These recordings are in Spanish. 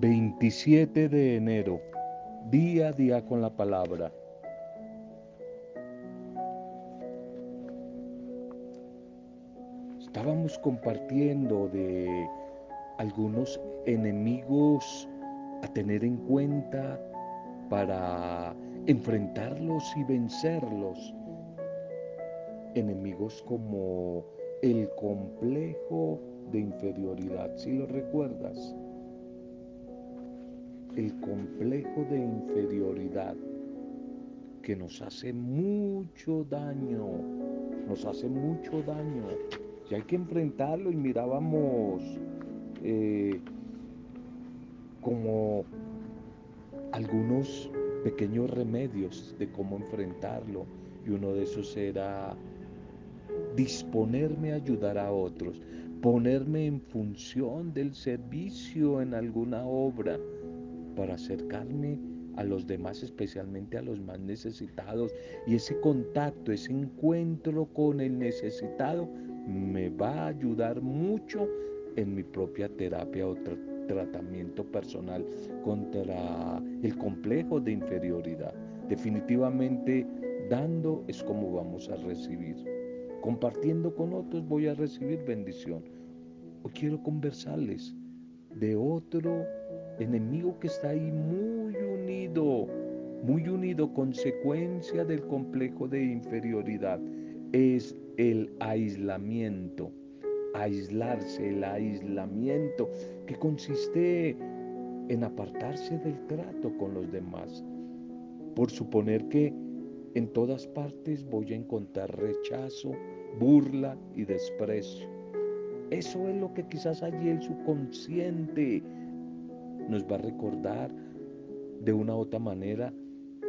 27 de enero, día a día con la palabra. Estábamos compartiendo de algunos enemigos a tener en cuenta para enfrentarlos y vencerlos. Enemigos como el complejo de inferioridad, si lo recuerdas el complejo de inferioridad que nos hace mucho daño, nos hace mucho daño. Y hay que enfrentarlo y mirábamos eh, como algunos pequeños remedios de cómo enfrentarlo. Y uno de esos era disponerme a ayudar a otros, ponerme en función del servicio en alguna obra para acercarme a los demás, especialmente a los más necesitados. Y ese contacto, ese encuentro con el necesitado me va a ayudar mucho en mi propia terapia o tratamiento personal contra el complejo de inferioridad. Definitivamente, dando es como vamos a recibir. Compartiendo con otros voy a recibir bendición. Hoy quiero conversarles de otro enemigo que está ahí muy unido, muy unido, consecuencia del complejo de inferioridad, es el aislamiento. Aislarse, el aislamiento, que consiste en apartarse del trato con los demás, por suponer que en todas partes voy a encontrar rechazo, burla y desprecio. Eso es lo que quizás allí el subconsciente nos va a recordar de una u otra manera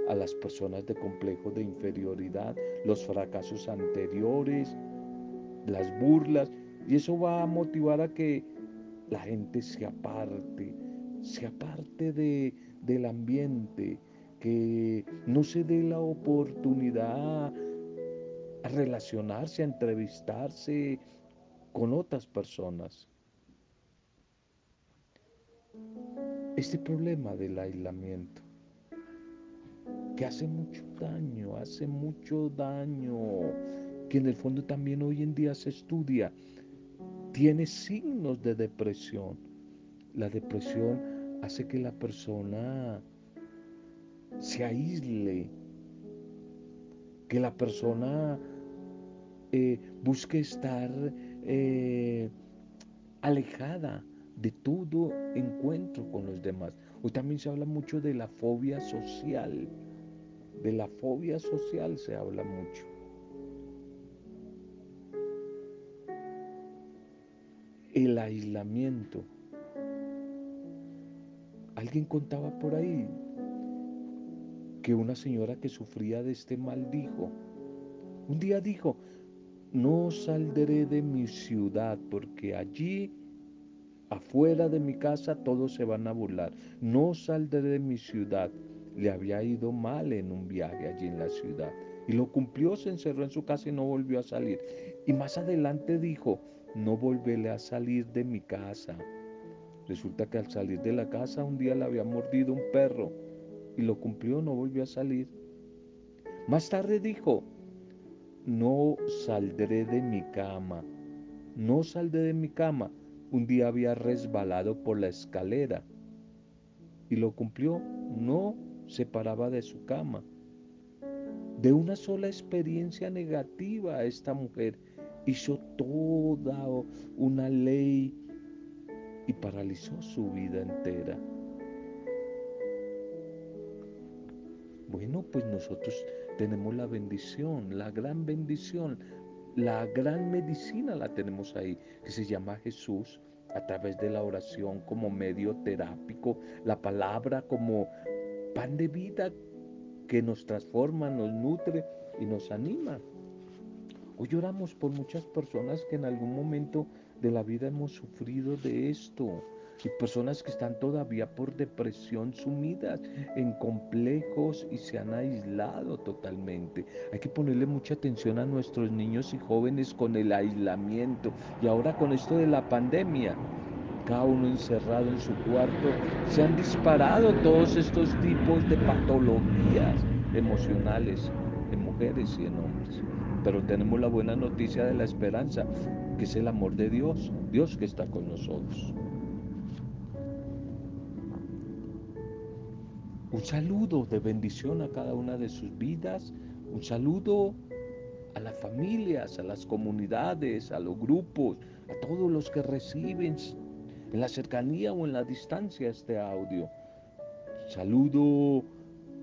a las personas de complejo de inferioridad, los fracasos anteriores, las burlas, y eso va a motivar a que la gente se aparte, se aparte de, del ambiente, que no se dé la oportunidad a relacionarse, a entrevistarse con otras personas. Este problema del aislamiento, que hace mucho daño, hace mucho daño, que en el fondo también hoy en día se estudia, tiene signos de depresión. La depresión hace que la persona se aísle, que la persona eh, busque estar eh, alejada de todo encuentro con los demás. Hoy también se habla mucho de la fobia social. De la fobia social se habla mucho. El aislamiento. Alguien contaba por ahí que una señora que sufría de este mal dijo, un día dijo, no saldré de mi ciudad porque allí Afuera de mi casa todos se van a burlar. No saldré de mi ciudad. Le había ido mal en un viaje allí en la ciudad. Y lo cumplió, se encerró en su casa y no volvió a salir. Y más adelante dijo, no volveré a salir de mi casa. Resulta que al salir de la casa un día le había mordido un perro y lo cumplió, no volvió a salir. Más tarde dijo, no saldré de mi cama, no saldré de mi cama un día había resbalado por la escalera y lo cumplió, no se paraba de su cama. De una sola experiencia negativa esta mujer hizo toda una ley y paralizó su vida entera. Bueno, pues nosotros tenemos la bendición, la gran bendición la gran medicina la tenemos ahí, que se llama Jesús, a través de la oración como medio terápico, la palabra como pan de vida que nos transforma, nos nutre y nos anima. Hoy oramos por muchas personas que en algún momento de la vida hemos sufrido de esto y personas que están todavía por depresión sumidas en complejos y se han aislado totalmente. Hay que ponerle mucha atención a nuestros niños y jóvenes con el aislamiento y ahora con esto de la pandemia. cada uno encerrado en su cuarto, se han disparado todos estos tipos de patologías emocionales en mujeres y en hombres. Pero tenemos la buena noticia de la esperanza, que es el amor de Dios, Dios que está con nosotros. Un saludo de bendición a cada una de sus vidas, un saludo a las familias, a las comunidades, a los grupos, a todos los que reciben en la cercanía o en la distancia este audio. Saludo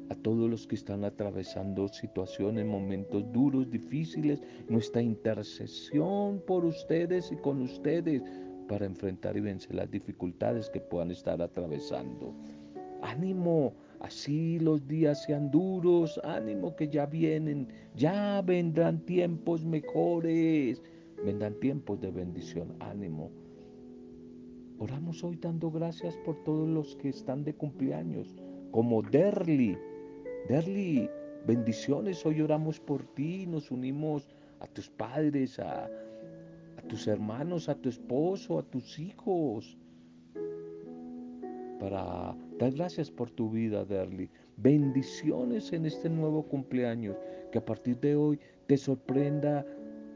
a todos los que están atravesando situaciones, momentos duros, difíciles, nuestra intercesión por ustedes y con ustedes para enfrentar y vencer las dificultades que puedan estar atravesando. Ánimo, así los días sean duros, ánimo que ya vienen, ya vendrán tiempos mejores, vendrán tiempos de bendición, ánimo. Oramos hoy dando gracias por todos los que están de cumpleaños, como Derly. Derly, bendiciones, hoy oramos por ti, nos unimos a tus padres, a, tus hermanos, a tu esposo, a tus hijos, para dar gracias por tu vida, Derly. Bendiciones en este nuevo cumpleaños, que a partir de hoy te sorprenda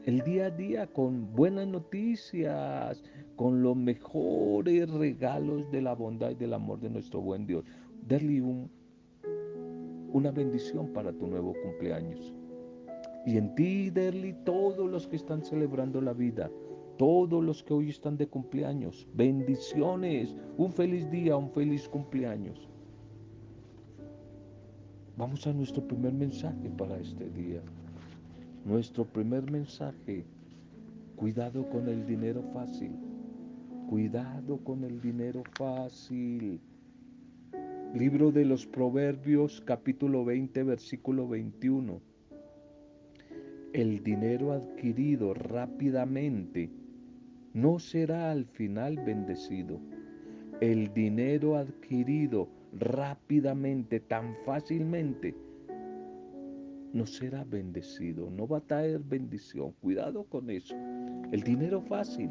el día a día con buenas noticias, con los mejores regalos de la bondad y del amor de nuestro buen Dios. Darle una bendición para tu nuevo cumpleaños. Y en ti, Derly, todos los que están celebrando la vida, todos los que hoy están de cumpleaños, bendiciones, un feliz día, un feliz cumpleaños. Vamos a nuestro primer mensaje para este día. Nuestro primer mensaje, cuidado con el dinero fácil. Cuidado con el dinero fácil. Libro de los Proverbios capítulo 20 versículo 21. El dinero adquirido rápidamente no será al final bendecido. El dinero adquirido rápidamente, tan fácilmente, no será bendecido, no va a traer bendición. Cuidado con eso. El dinero fácil.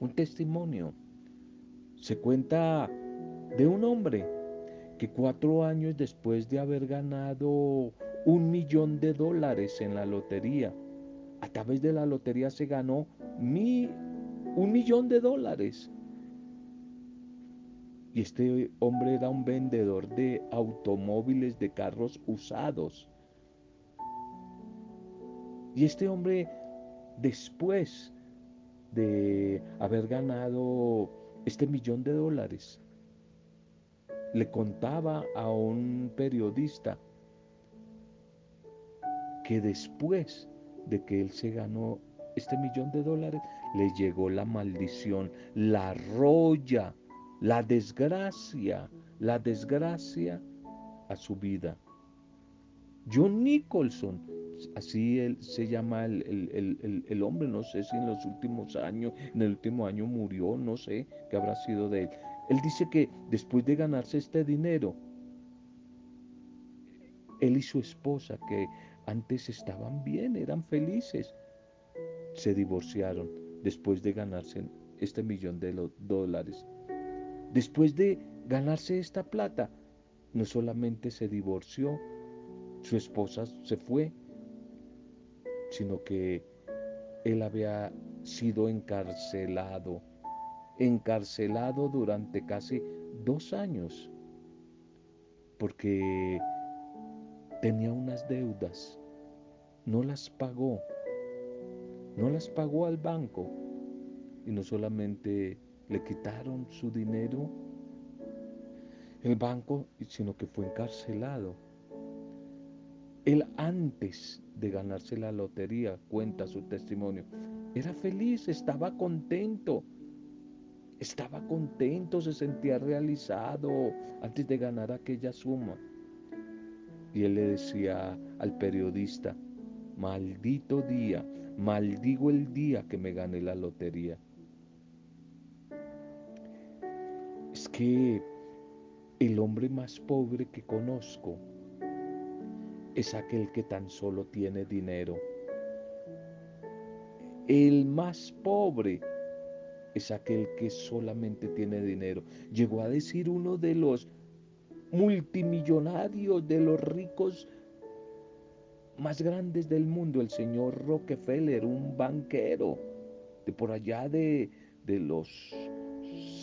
Un testimonio. Se cuenta de un hombre que cuatro años después de haber ganado un millón de dólares en la lotería, a través de la lotería se ganó un millón de dólares. Y este hombre era un vendedor de automóviles, de carros usados. Y este hombre, después de haber ganado este millón de dólares, le contaba a un periodista que después de que él se ganó este millón de dólares, le llegó la maldición, la roya la desgracia, la desgracia a su vida. John Nicholson, así él, se llama el, hombre, no sé si en los últimos años, en el último año murió, no sé qué habrá sido de él. Él dice que después de ganarse este dinero, él y su esposa, que antes estaban bien, eran felices, se divorciaron después de ganarse este millón de dólares. Después de ganarse esta plata, no solamente se divorció, su esposa se fue, sino que él había sido encarcelado, encarcelado durante casi dos años, porque tenía unas deudas, no las pagó, no las pagó al banco y no solamente le quitaron su dinero el banco, sino que fue encarcelado. Él antes de ganarse la lotería, cuenta su testimonio, era feliz, estaba contento, estaba contento, se sentía realizado antes de ganar aquella suma. Y él le decía al periodista, maldito día, maldigo el día que me gané la lotería. es que el hombre más pobre que conozco es aquel que tan solo tiene dinero. El más pobre es aquel que solamente tiene dinero. Llegó a decir uno de los multimillonarios, de los ricos más grandes del mundo, el señor Rockefeller, un banquero de por allá de, de los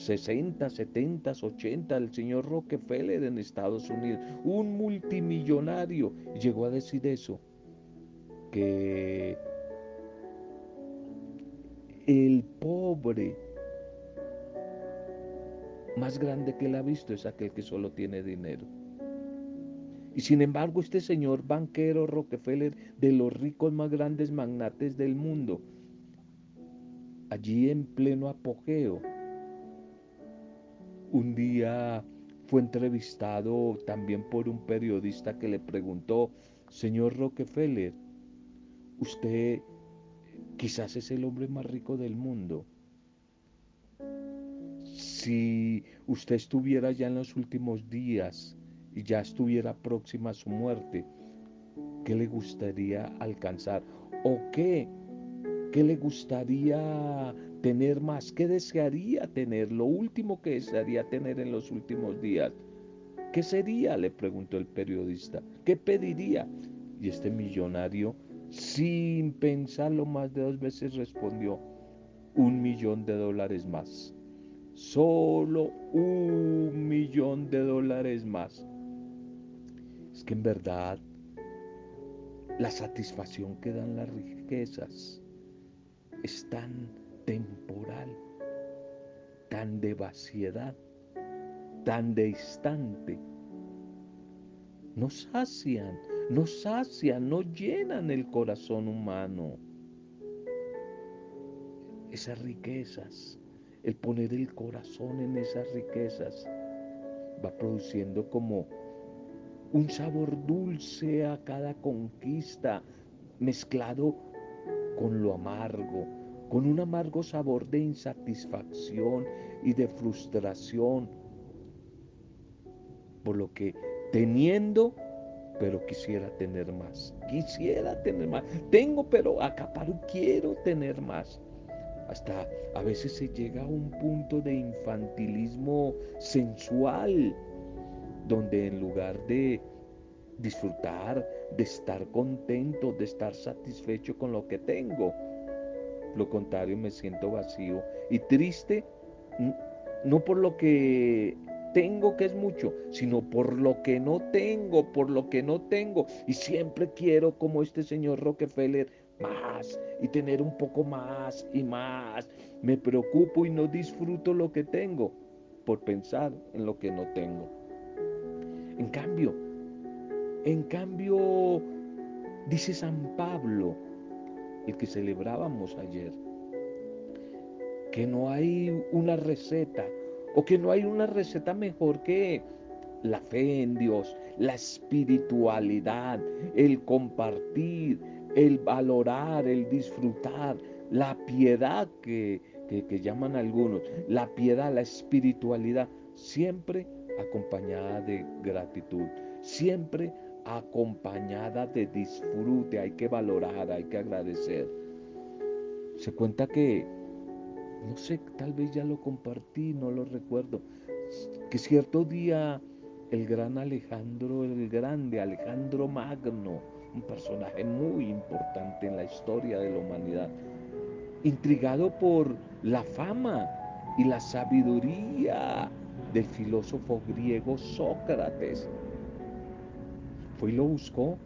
60, 70, 80, el señor Rockefeller en Estados Unidos, un multimillonario, llegó a decir eso, que el pobre más grande que él ha visto es aquel que solo tiene dinero. Y sin embargo, este señor banquero Rockefeller, de los ricos más grandes magnates del mundo, allí en pleno apogeo, un día fue entrevistado también por un periodista que le preguntó, señor Rockefeller, usted quizás es el hombre más rico del mundo. Si usted estuviera ya en los últimos días y ya estuviera próxima a su muerte, ¿qué le gustaría alcanzar? ¿O qué? ¿Qué le gustaría tener más? ¿Qué desearía tener? Lo último que desearía tener en los últimos días. ¿Qué sería? le preguntó el periodista. ¿Qué pediría? Y este millonario sin pensarlo más de dos veces respondió, un millón de dólares más. Solo un millón de dólares más. Es que en verdad la satisfacción que dan las riquezas es tan temporal, tan de vaciedad, tan de instante. Nos sacian, no sacian, no llenan el corazón humano. Esas riquezas, el poner el corazón en esas riquezas, va produciendo como un sabor dulce a cada conquista, mezclado con lo amargo, con un amargo sabor de insatisfacción y de frustración, por lo que teniendo pero quisiera tener más. Quisiera tener más. Tengo, pero acaparo, quiero tener más. Hasta a veces se llega a un punto de infantilismo sensual, donde en lugar de disfrutar, de estar contento, de estar satisfecho con lo que tengo, lo contrario me siento vacío y triste, no por lo que tengo que es mucho, sino por lo que no tengo, por lo que no tengo. Y siempre quiero, como este señor Rockefeller, más y tener un poco más y más. Me preocupo y no disfruto lo que tengo por pensar en lo que no tengo. En cambio, en cambio, dice San Pablo, el que celebrábamos ayer, que no hay una receta o que no hay una receta mejor que la fe en Dios, la espiritualidad, el compartir, el valorar, el disfrutar, la piedad que, que, llaman algunos, la piedad, la espiritualidad, siempre acompañada de gratitud, siempre acompañada de disfrute, hay que valorar, hay que agradecer. Se cuenta que no sé, tal vez ya lo compartí, no lo recuerdo, que cierto día el gran Alejandro el Grande, Alejandro Magno, un personaje muy importante en la historia de la humanidad, intrigado por la fama y la sabiduría del filósofo griego Sócrates, fue y lo buscó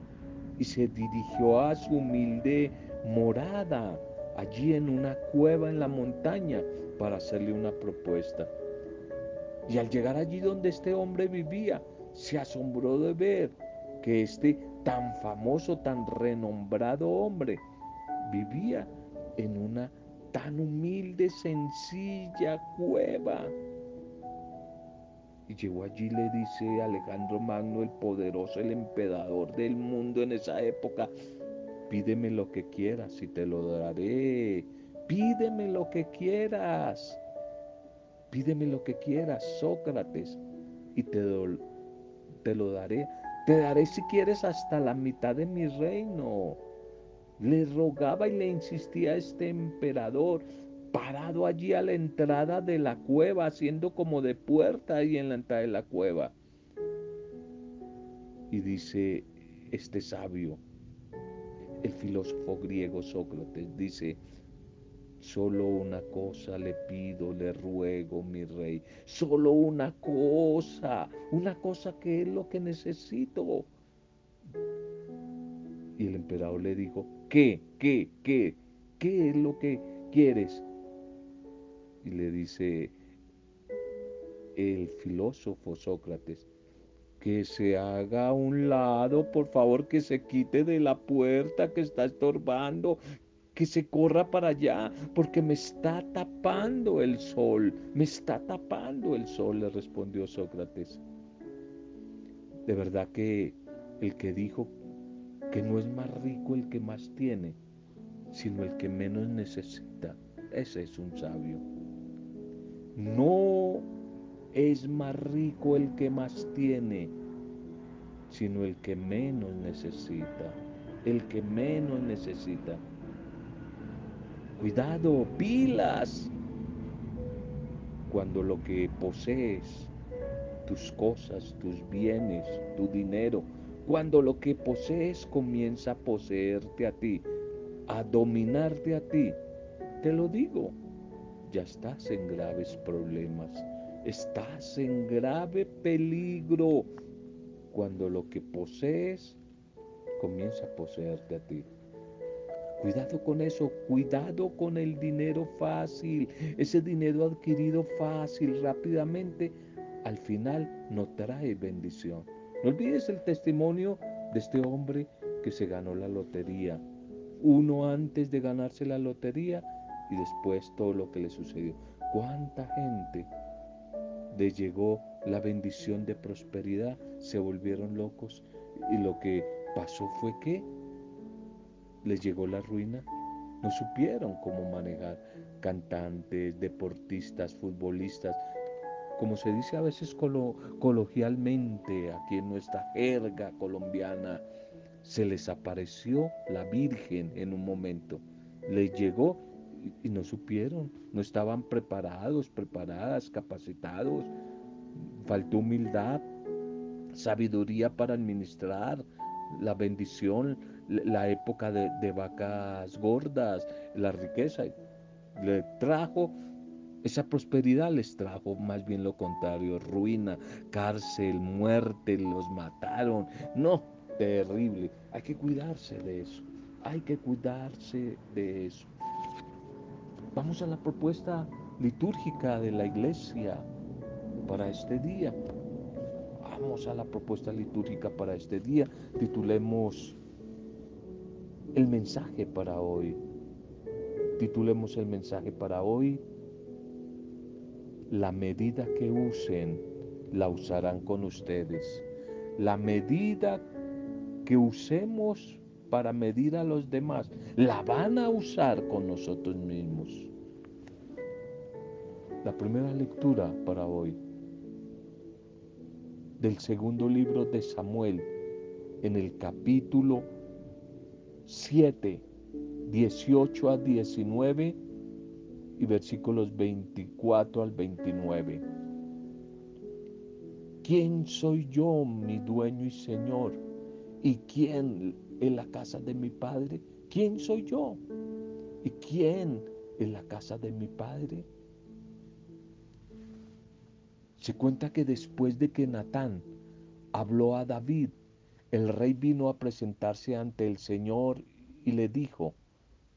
y se dirigió a su humilde morada allí en una cueva en la montaña para hacerle una propuesta. Y al llegar allí donde este hombre vivía, se asombró de ver que este tan famoso, tan renombrado hombre vivía en una tan humilde, sencilla cueva. Y llegó allí, le dice Alejandro Magno, el poderoso, el emperador del mundo en esa época, Pídeme lo que quieras y te lo daré. Pídeme lo que quieras. Pídeme lo que quieras, Sócrates, y te, te lo daré. Te daré si quieres hasta la mitad de mi reino. Le rogaba y le insistía a este emperador, parado allí a la entrada de la cueva, haciendo como de puerta ahí en la entrada de la cueva. Y dice este sabio, el filósofo griego Sócrates, dice, Solo una cosa le pido, le ruego, mi rey. Solo una cosa, una cosa que es lo que necesito. Y el emperador le dijo, ¿qué? ¿Qué? ¿Qué? ¿Qué es lo que quieres? Y le dice el filósofo Sócrates, que se haga a un lado, por favor, que se quite de la puerta que está estorbando, que se corra para allá, porque me está tapando el sol, me está tapando el sol, le respondió Sócrates. De verdad que el que dijo que no es más rico el que más tiene, sino el que menos necesita, ese es un sabio. No es más rico el que más tiene, sino el que menos necesita, el que menos necesita. Cuidado, pilas. Cuando lo que posees, tus cosas, tus bienes, tu dinero, cuando lo que posees comienza a poseerte a ti, a dominarte a ti, te lo digo, ya estás en graves problemas, estás en grave peligro cuando lo que posees comienza a poseerte a ti. Cuidado con eso, cuidado con el dinero fácil, ese dinero adquirido fácil, rápidamente, al final no trae bendición. No olvides el testimonio de este hombre que se ganó la lotería. Uno antes de ganarse la lotería y después todo lo que le sucedió. ¿Cuánta gente le llegó la bendición de prosperidad? Se volvieron locos y lo que pasó fue que les llegó la ruina, no supieron cómo manejar cantantes, deportistas, futbolistas, como se dice a veces coloquialmente aquí en nuestra jerga colombiana, se les apareció la Virgen en un momento, les llegó y no supieron, no estaban preparados, preparadas, capacitados, faltó humildad, sabiduría para administrar la bendición, la época de, vacas gordas, la riqueza. Le trajo esa prosperidad les trajo más bien lo contrario, ruina, cárcel, muerte, los mataron. No, terrible. Hay que cuidarse de eso. Hay que cuidarse de eso. Vamos a la propuesta litúrgica de la iglesia para este día. Vamos a la propuesta litúrgica para este día. Titulemos el mensaje para hoy. Titulemos el mensaje para hoy. La medida que usen, la usarán con ustedes. La medida que usemos para medir a los demás, la van a usar con nosotros mismos. La primera lectura para hoy del segundo libro de Samuel en el capítulo 7, 18 a 19 y versículos 24 al 29. ¿Quién soy yo, mi dueño y Señor? ¿Y quién en la casa de mi Padre? ¿Quién soy yo? ¿Y quién en la casa de mi Padre? Se cuenta que después de que Natán habló a David el rey vino a presentarse ante el Señor y le dijo,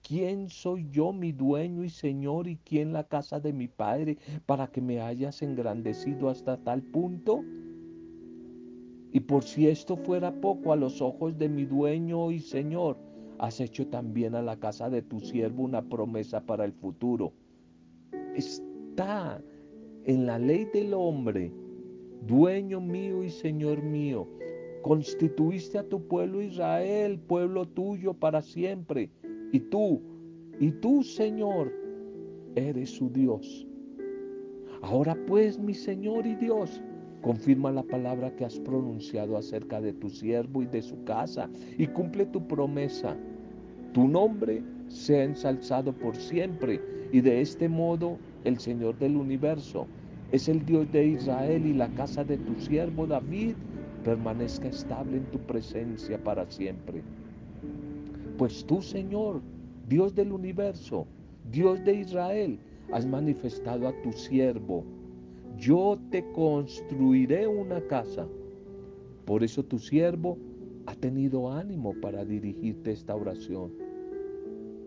¿quién soy yo, mi dueño y Señor, y quién la casa de mi Padre, para que me hayas engrandecido hasta tal punto? Y por si esto fuera poco a los ojos de mi dueño y Señor, has hecho también a la casa de tu siervo una promesa para el futuro. Está en la ley del hombre, dueño mío y Señor mío, Constituiste a tu pueblo Israel, pueblo tuyo para siempre. Y tú, y tú, Señor, eres su Dios. Ahora pues, mi Señor y Dios, confirma la palabra que has pronunciado acerca de tu siervo y de su casa y cumple tu promesa. Tu nombre sea ensalzado por siempre. Y de este modo el Señor del universo es el Dios de Israel y la casa de tu siervo David permanezca estable en tu presencia para siempre. Pues tú, Señor, Dios del universo, Dios de Israel, has manifestado a tu siervo. Yo te construiré una casa. Por eso tu siervo ha tenido ánimo para dirigirte esta oración.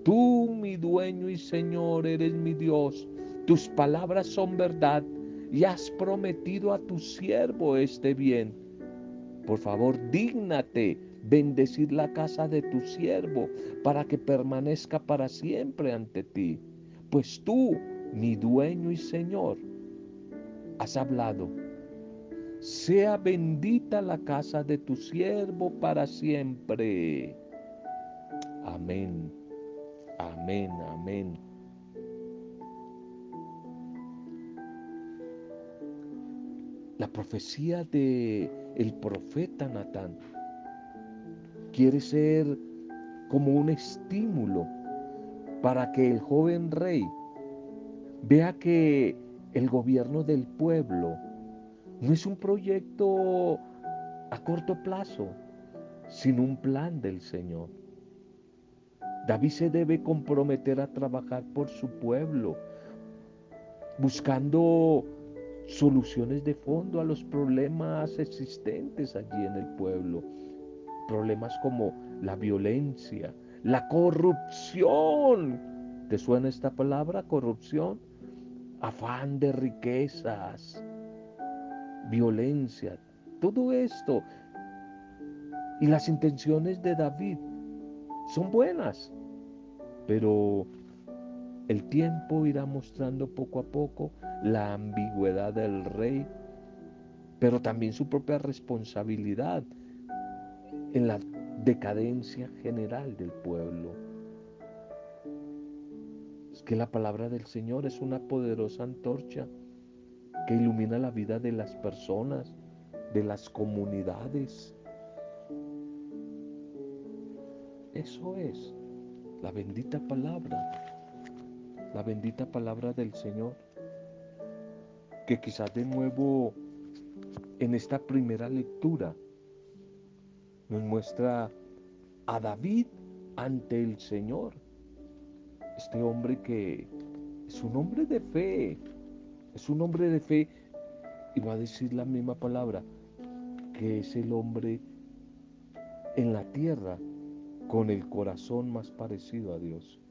Tú, mi dueño y Señor, eres mi Dios. Tus palabras son verdad y has prometido a tu siervo este bien. Por favor, dígnate bendecir la casa de tu siervo para que permanezca para siempre ante ti. Pues tú, mi dueño y Señor, has hablado. Sea bendita la casa de tu siervo para siempre. Amén. Amén, amén. La profecía de el profeta Natán quiere ser como un estímulo para que el joven rey vea que el gobierno del pueblo no es un proyecto a corto plazo, sino un plan del Señor. David se debe comprometer a trabajar por su pueblo, buscando soluciones de fondo a los problemas existentes allí en el pueblo. Problemas como la violencia, la corrupción. ¿Te suena esta palabra, corrupción? Afán de riquezas, violencia, todo esto. Y las intenciones de David son buenas, pero el tiempo irá mostrando poco a poco la ambigüedad del rey, pero también su propia responsabilidad en la decadencia general del pueblo. Es que la palabra del Señor es una poderosa antorcha que ilumina la vida de las personas, de las comunidades. Eso es la bendita palabra, la bendita palabra del Señor, que quizás de nuevo en esta primera lectura nos muestra a David ante el Señor. Este hombre que es un hombre de fe, es un hombre de fe y va a decir la misma palabra, que es el hombre en la tierra con el corazón más parecido a Dios.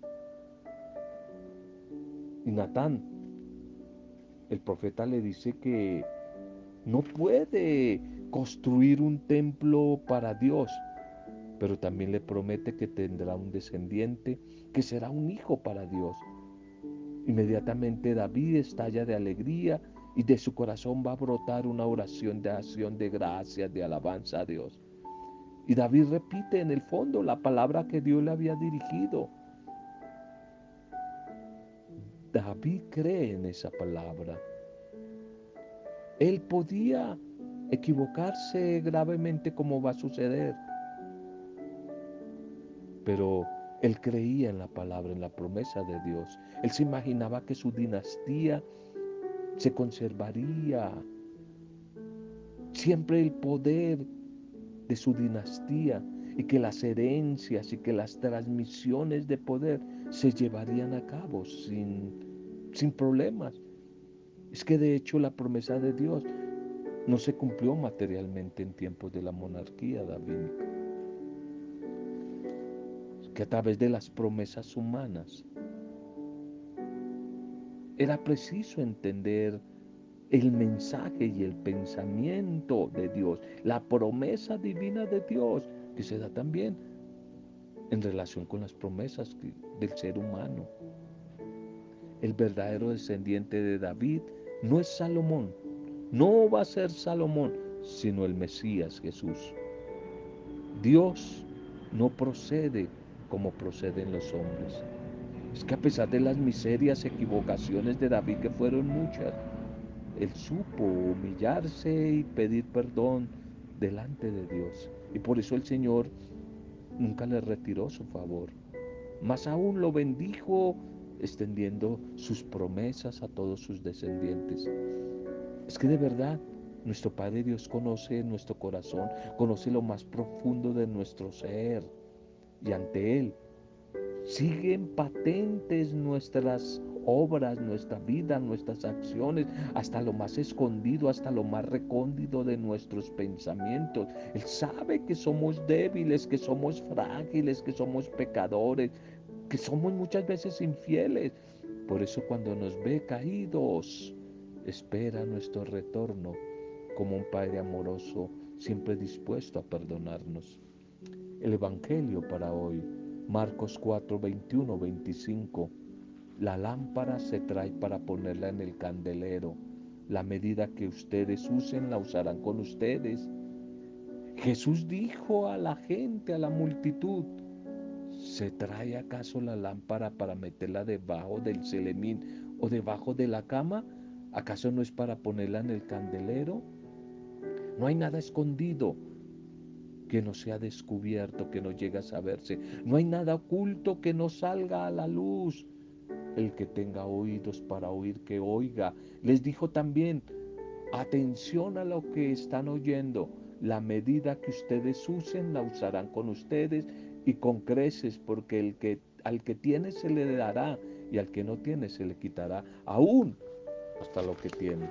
Y Natán, el profeta le dice que no puede construir un templo para Dios, pero también le promete que tendrá un descendiente que será un hijo para Dios. Inmediatamente David estalla de alegría y de su corazón va a brotar una oración de acción de gracias, de alabanza a Dios. Y David repite en el fondo la palabra que Dios le había dirigido. David cree en esa palabra. Él podía equivocarse gravemente como va a suceder, pero él creía en la palabra, en la promesa de Dios. Él se imaginaba que su dinastía se conservaría. Siempre el poder de su dinastía y que las herencias y que las transmisiones de poder se llevarían a cabo sin, sin problemas. Es que de hecho la promesa de Dios no se cumplió materialmente en tiempos de la monarquía davídica que a través de las promesas humanas era preciso entender el mensaje y el pensamiento de Dios, la promesa divina de Dios, que se da también en relación con las promesas del ser humano. El verdadero descendiente de David no es Salomón, no va a ser Salomón, sino el Mesías Jesús. Dios no procede como proceden los hombres. Es que a pesar de las miserias, equivocaciones de David, que fueron muchas, él supo humillarse y pedir perdón delante de Dios. Y por eso el Señor nunca le retiró su favor. Más aún lo bendijo extendiendo sus promesas a todos sus descendientes. Es que de verdad nuestro Padre Dios conoce nuestro corazón, conoce lo más profundo de nuestro ser y ante Él siguen patentes nuestras obras, nuestra vida, nuestras acciones, hasta lo más escondido, hasta lo más recóndito de nuestros pensamientos. Él sabe que somos débiles, que somos frágiles, que somos pecadores, somos muchas veces infieles. Por eso cuando nos ve caídos, espera nuestro retorno como un Padre amoroso, siempre dispuesto a perdonarnos. El Evangelio para hoy, Marcos 4, 21, 25. La lámpara se trae para ponerla en el candelero. La medida que ustedes usen la usarán con ustedes. Jesús dijo a la gente, a la multitud, ¿se trae acaso la lámpara para meterla debajo del celemín o debajo de la cama? ¿Acaso no es para ponerla en el candelero? No hay nada escondido que no sea descubierto, que no llegue a saberse. No hay nada oculto que no salga a la luz. El que tenga oídos para oír, que oiga. Les dijo también, atención a lo que están oyendo. La medida que ustedes usen la usarán con ustedes y con creces, porque el que, al que tiene se le dará y al que no tiene se le quitará aún hasta lo que tiene.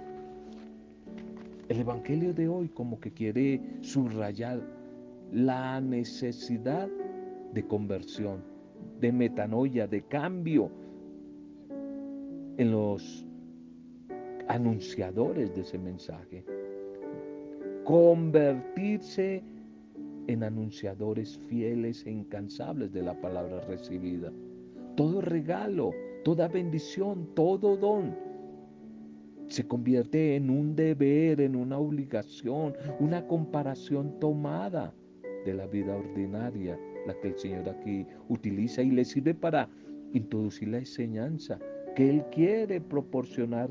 El Evangelio de hoy como que quiere subrayar la necesidad de conversión, de metanoia, de cambio en los anunciadores de ese mensaje. Convertirse en anunciadores fieles e incansables de la palabra recibida. Todo regalo, toda bendición, todo don se convierte en un deber, en una obligación, una comparación tomada de la vida ordinaria, la que el Señor aquí utiliza y le sirve para introducir la enseñanza que Él quiere proporcionar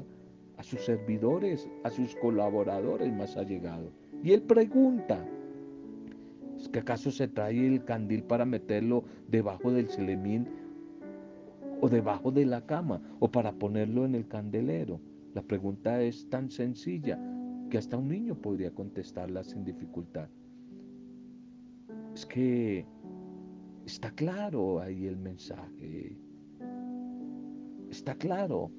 a sus servidores, a sus colaboradores más allegados. Y Él pregunta, ¿es que acaso se trae el candil para meterlo debajo del celemín o debajo de la cama o para ponerlo en el candelero? La pregunta es tan sencilla que hasta un niño podría contestarla sin dificultad. Es que está claro ahí el mensaje. Está claro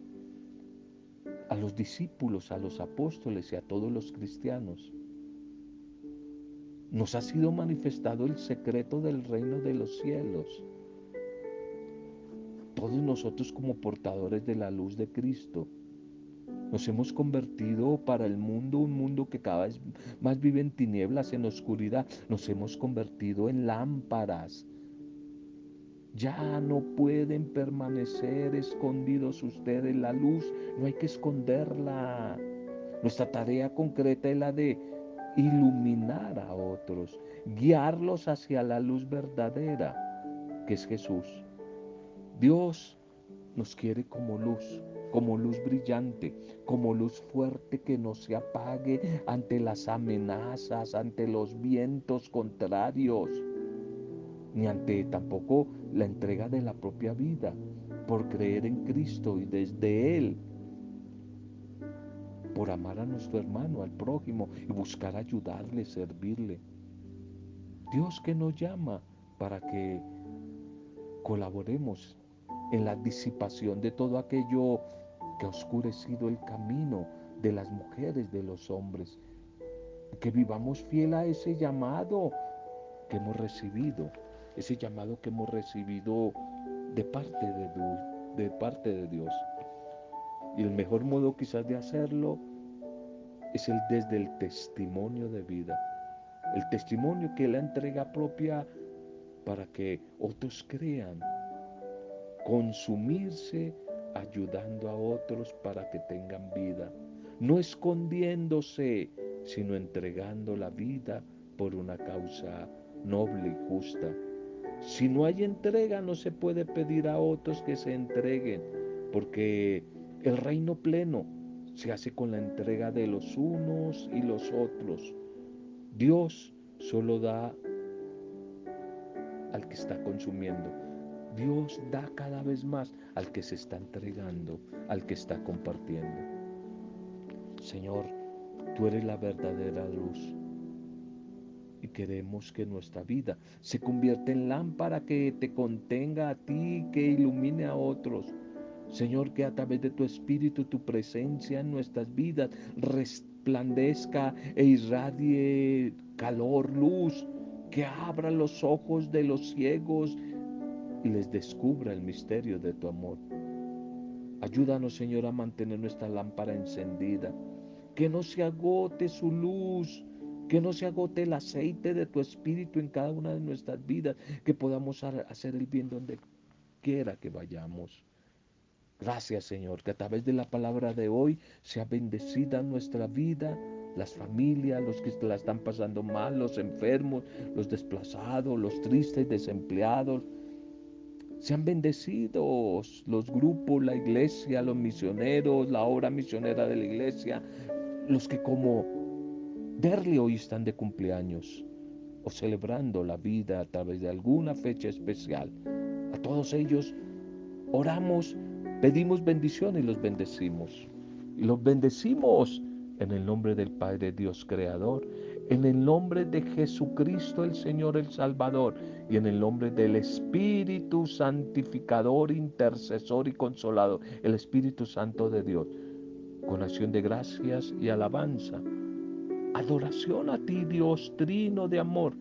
a los discípulos, a los apóstoles y a todos los cristianos. Nos ha sido manifestado el secreto del reino de los cielos. Todos nosotros como portadores de la luz de Cristo nos hemos convertido para el mundo, un mundo que cada vez más vive en tinieblas, en oscuridad. Nos hemos convertido en lámparas. Ya no pueden permanecer escondidos ustedes. La luz no hay que esconderla. Nuestra tarea concreta es la de iluminar a otros, guiarlos hacia la luz verdadera, que es Jesús. Dios nos quiere como luz como luz brillante, como luz fuerte que no se apague ante las amenazas, ante los vientos contrarios, ni ante tampoco la entrega de la propia vida por creer en Cristo y desde Él, por amar a nuestro hermano, al prójimo y buscar ayudarle, servirle. Dios que nos llama para que colaboremos en la disipación de todo aquello que ha oscurecido el camino de las mujeres, de los hombres. Que vivamos fiel a ese llamado que hemos recibido, ese llamado que hemos recibido de parte de de parte de Dios. Y el mejor modo quizás de hacerlo es el desde el testimonio de vida. El testimonio que la entrega propia para que otros crean. Consumirse ayudando a otros para que tengan vida, no escondiéndose, sino entregando la vida por una causa noble y justa. Si no hay entrega, no se puede pedir a otros que se entreguen, porque el reino pleno se hace con la entrega de los unos y los otros. Dios solo da al que está consumiendo. Dios da cada vez más al que se está entregando, al que está compartiendo. Señor, tú eres la verdadera luz y queremos que nuestra vida se convierta en lámpara que te contenga a ti, que ilumine a otros. Señor, que a través de tu espíritu, tu presencia en nuestras vidas resplandezca e irradie calor, luz, que abra los ojos de los ciegos y les descubra el misterio de tu amor. Ayúdanos, Señor, a mantener nuestra lámpara encendida, que no se agote su luz, que no se agote el aceite de tu espíritu en cada una de nuestras vidas, que podamos hacer el bien donde quiera que vayamos. Gracias Señor, que a través de la palabra de hoy sea bendecida nuestra vida, las familias, los que la están pasando mal, los enfermos, los desplazados, los tristes, desempleados, sean bendecidos los grupos, la iglesia, los misioneros, la obra misionera de la iglesia, los que como verle hoy están de cumpleaños o celebrando la vida a través de alguna fecha especial. A todos ellos oramos, pedimos bendición y los bendecimos. Y los bendecimos en el nombre del Padre Dios Creador en el nombre de Jesucristo el Señor el Salvador y en el nombre del Espíritu Santificador, intercesor y consolador, el Espíritu Santo de Dios, con acción de gracias y alabanza. Adoración a ti, Dios trino de amor,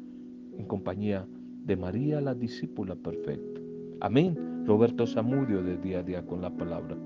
en compañía de María, la discípula perfecta. Amén. Roberto Zamudio de día a día con la palabra.